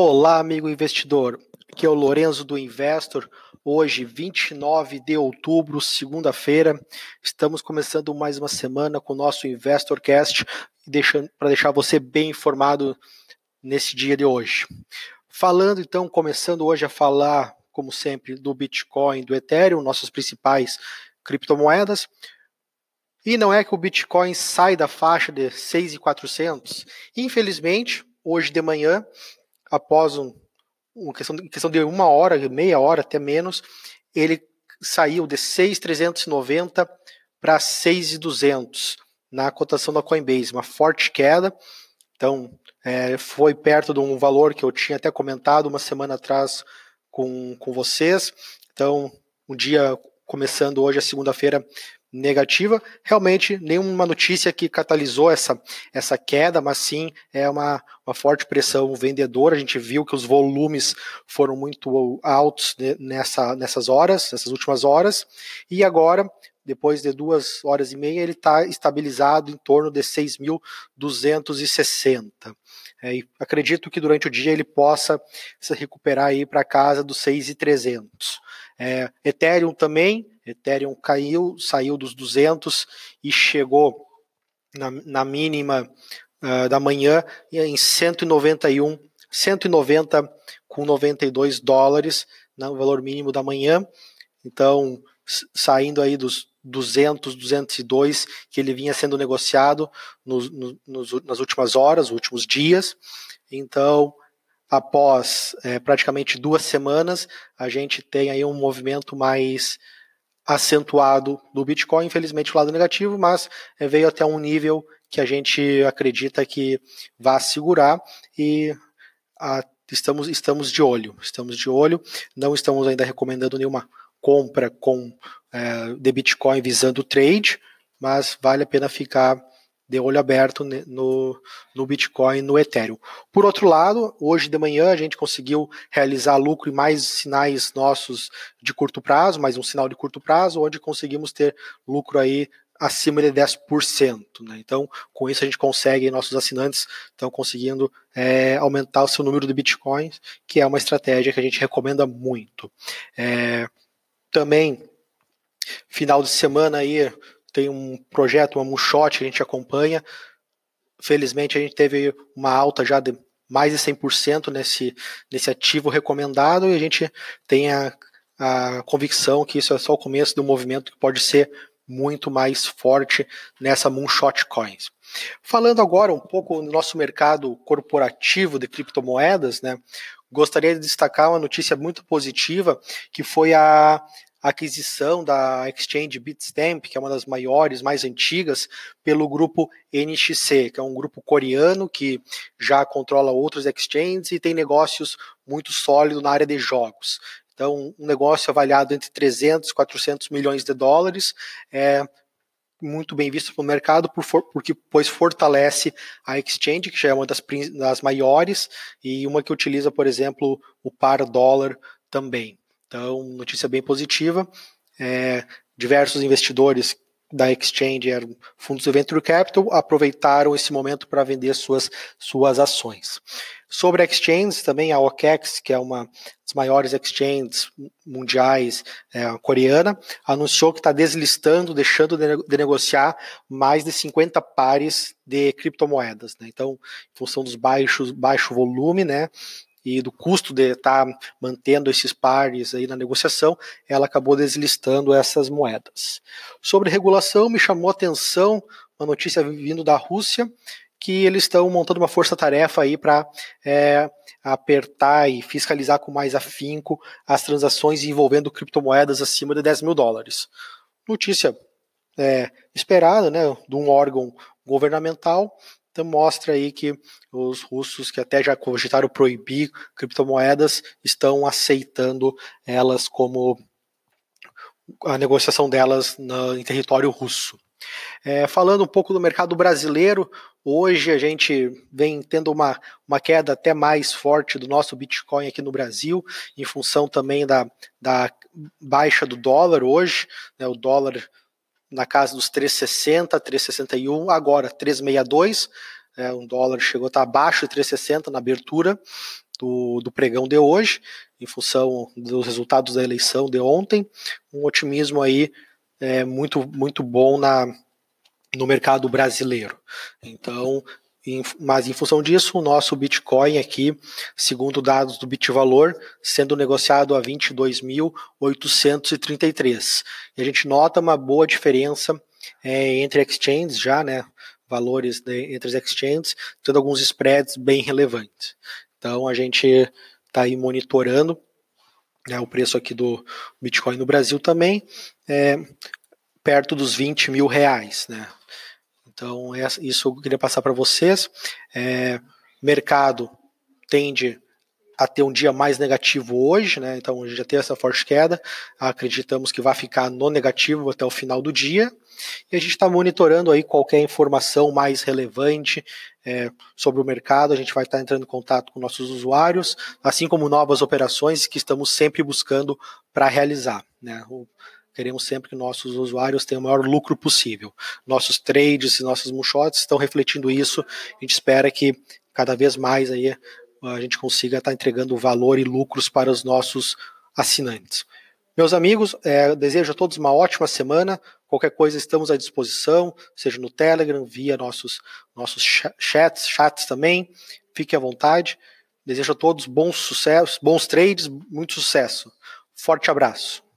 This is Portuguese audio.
Olá, amigo investidor. Aqui é o Lorenzo do Investor. Hoje, 29 de outubro, segunda-feira, estamos começando mais uma semana com o nosso InvestorCast para deixar você bem informado nesse dia de hoje. Falando então, começando hoje a falar, como sempre, do Bitcoin, do Ethereum, nossas principais criptomoedas. E não é que o Bitcoin sai da faixa de 6,400. Infelizmente, hoje de manhã, após um, uma questão, questão de uma hora, meia hora, até menos, ele saiu de 6,390 para 6,200 na cotação da Coinbase, uma forte queda. Então, é, foi perto de um valor que eu tinha até comentado uma semana atrás com, com vocês. Então, um dia começando hoje, a segunda-feira, negativa. Realmente, nenhuma notícia que catalisou essa, essa queda, mas sim é uma, uma forte pressão vendedora. A gente viu que os volumes foram muito altos nessa, nessas horas, nessas últimas horas. E agora, depois de duas horas e meia, ele está estabilizado em torno de 6.260. É, acredito que durante o dia ele possa se recuperar aí para casa dos 6,300. É, Ethereum também Ethereum caiu, saiu dos 200 e chegou na, na mínima uh, da manhã em 191, 190 com 92 dólares, no né, valor mínimo da manhã. Então, saindo aí dos 200, 202 que ele vinha sendo negociado nos, nos, nas últimas horas, últimos dias. Então, após é, praticamente duas semanas, a gente tem aí um movimento mais acentuado do Bitcoin, infelizmente o lado negativo, mas é, veio até um nível que a gente acredita que vai segurar e a, estamos, estamos de olho, estamos de olho, não estamos ainda recomendando nenhuma compra com é, de Bitcoin visando trade, mas vale a pena ficar de olho aberto no, no Bitcoin, no Ethereum. Por outro lado, hoje de manhã a gente conseguiu realizar lucro e mais sinais nossos de curto prazo, mais um sinal de curto prazo, onde conseguimos ter lucro aí acima de 10%. Né? Então, com isso a gente consegue, nossos assinantes estão conseguindo é, aumentar o seu número de bitcoins, que é uma estratégia que a gente recomenda muito. É, também, final de semana aí, tem um projeto, uma moonshot que a gente acompanha. Felizmente a gente teve uma alta já de mais de 100% nesse, nesse ativo recomendado e a gente tem a, a convicção que isso é só o começo do movimento que pode ser muito mais forte nessa Moonshot Coins. Falando agora um pouco do nosso mercado corporativo de criptomoedas, né, gostaria de destacar uma notícia muito positiva, que foi a aquisição da exchange Bitstamp, que é uma das maiores, mais antigas, pelo grupo NXC, que é um grupo coreano que já controla outros exchanges e tem negócios muito sólidos na área de jogos. Então, um negócio avaliado entre 300 e 400 milhões de dólares é muito bem visto pelo mercado por, porque pois fortalece a exchange, que já é uma das, das maiores, e uma que utiliza, por exemplo, o par dólar também. Então, notícia bem positiva. É, diversos investidores da exchange, eram fundos de venture capital, aproveitaram esse momento para vender suas, suas ações. Sobre a exchange, também a OKEx, que é uma das maiores exchanges mundiais é, coreana, anunciou que está deslistando, deixando de, negociar mais de 50 pares de criptomoedas. Né? Então, em função dos baixos baixo volume, né, e do custo de estar tá mantendo esses pares aí na negociação, ela acabou deslistando essas moedas. Sobre regulação, me chamou a atenção uma notícia vindo da Rússia, que eles estão montando uma força-tarefa aí para é, apertar e fiscalizar com mais afinco as transações envolvendo criptomoedas acima de 10 mil dólares. Notícia é, esperada, né, de um órgão governamental, então mostra aí que os russos que até já cogitaram proibir criptomoedas estão aceitando elas como a negociação delas em território russo. É, falando um pouco do mercado brasileiro, hoje a gente vem tendo uma, uma queda até mais forte do nosso Bitcoin aqui no Brasil, em função também da, da baixa do dólar hoje. Né, o dólar na casa dos 3,60, 3,61, agora 3,62. É, um dólar chegou a estar abaixo de 3,60 na abertura. do, do pregão de hoje, em função dos resultados da eleição de ontem, um otimismo aí é, muito, muito bom na, no mercado brasileiro. Então, mas em função disso, o nosso Bitcoin aqui, segundo dados do Bitvalor, sendo negociado a 22.833. E a gente nota uma boa diferença é, entre exchanges já, né? Valores de, entre exchanges, tendo alguns spreads bem relevantes. Então a gente está aí monitorando né, o preço aqui do Bitcoin no Brasil também, é, perto dos 20 mil reais, né? Então, isso eu queria passar para vocês. É, mercado tende a ter um dia mais negativo hoje, né? Então, gente já tem essa forte queda. Acreditamos que vai ficar no negativo até o final do dia. E a gente está monitorando aí qualquer informação mais relevante é, sobre o mercado. A gente vai estar tá entrando em contato com nossos usuários, assim como novas operações que estamos sempre buscando para realizar. Né? O, Queremos sempre que nossos usuários tenham o maior lucro possível. Nossos trades e nossos moonshots estão refletindo isso. A gente espera que cada vez mais aí a gente consiga estar entregando valor e lucros para os nossos assinantes. Meus amigos, é, desejo a todos uma ótima semana. Qualquer coisa estamos à disposição, seja no Telegram, via nossos, nossos chats, chats também. Fique à vontade. Desejo a todos bons sucessos, bons trades, muito sucesso. Forte abraço.